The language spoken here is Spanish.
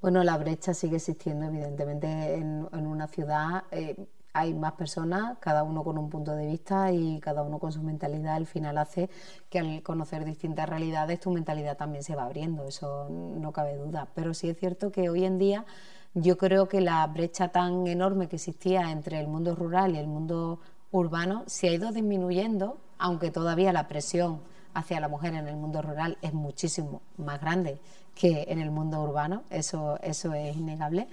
Bueno, la brecha sigue existiendo, evidentemente, en, una ciudad. Eh, hay más personas, cada uno con un punto de vista y cada uno con su mentalidad. Al final hace que al conocer distintas realidades tu mentalidad también se va abriendo, eso no cabe duda. Pero sí es cierto que hoy en día yo creo que la brecha tan enorme que existía entre el mundo rural y el mundo urbano se ha ido disminuyendo, aunque todavía la presión hacia la mujer en el mundo rural es muchísimo más grande que en el mundo urbano, eso, eso es innegable,